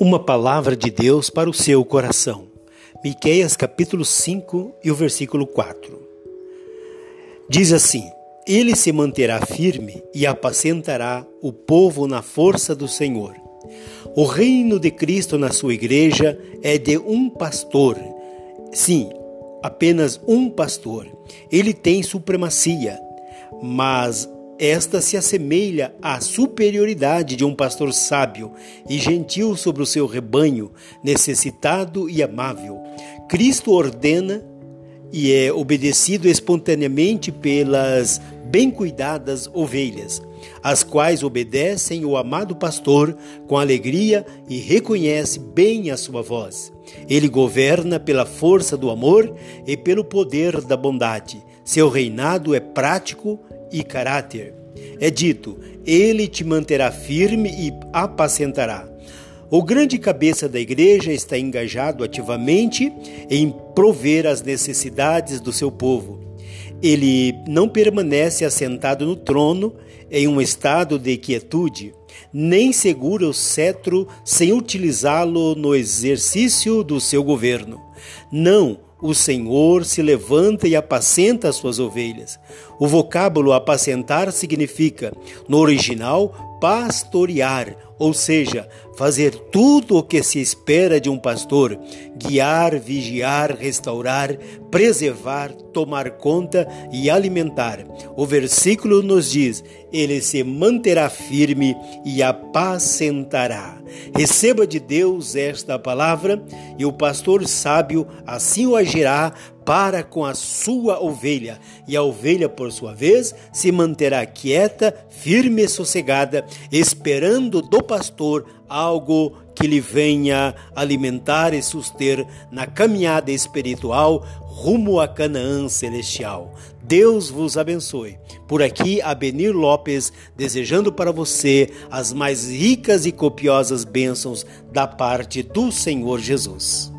Uma palavra de Deus para o seu coração. Miqueias capítulo 5 e o versículo 4. Diz assim: Ele se manterá firme e apacentará o povo na força do Senhor. O reino de Cristo na sua igreja é de um pastor. Sim, apenas um pastor. Ele tem supremacia, mas esta se assemelha à superioridade de um pastor sábio e gentil sobre o seu rebanho, necessitado e amável. Cristo ordena e é obedecido espontaneamente pelas bem cuidadas ovelhas, as quais obedecem o amado pastor com alegria e reconhece bem a sua voz. Ele governa pela força do amor e pelo poder da bondade. Seu reinado é prático e caráter. É dito: Ele te manterá firme e apacentará. O grande cabeça da igreja está engajado ativamente em prover as necessidades do seu povo. Ele não permanece assentado no trono em um estado de quietude, nem segura o cetro sem utilizá-lo no exercício do seu governo. Não, o Senhor se levanta e apacenta as suas ovelhas. O vocábulo apacentar significa, no original, pastorear, ou seja, fazer tudo o que se espera de um pastor: guiar, vigiar, restaurar, preservar, tomar conta e alimentar. O versículo nos diz: ele se manterá firme e apacentará. Receba de Deus esta palavra e o pastor sábio assim o agirá para com a sua ovelha, e a ovelha, por sua vez, se manterá quieta, firme e sossegada, esperando do pastor algo que lhe venha alimentar e suster na caminhada espiritual rumo a Canaã celestial. Deus vos abençoe. Por aqui, Abenir Lopes, desejando para você as mais ricas e copiosas bênçãos da parte do Senhor Jesus.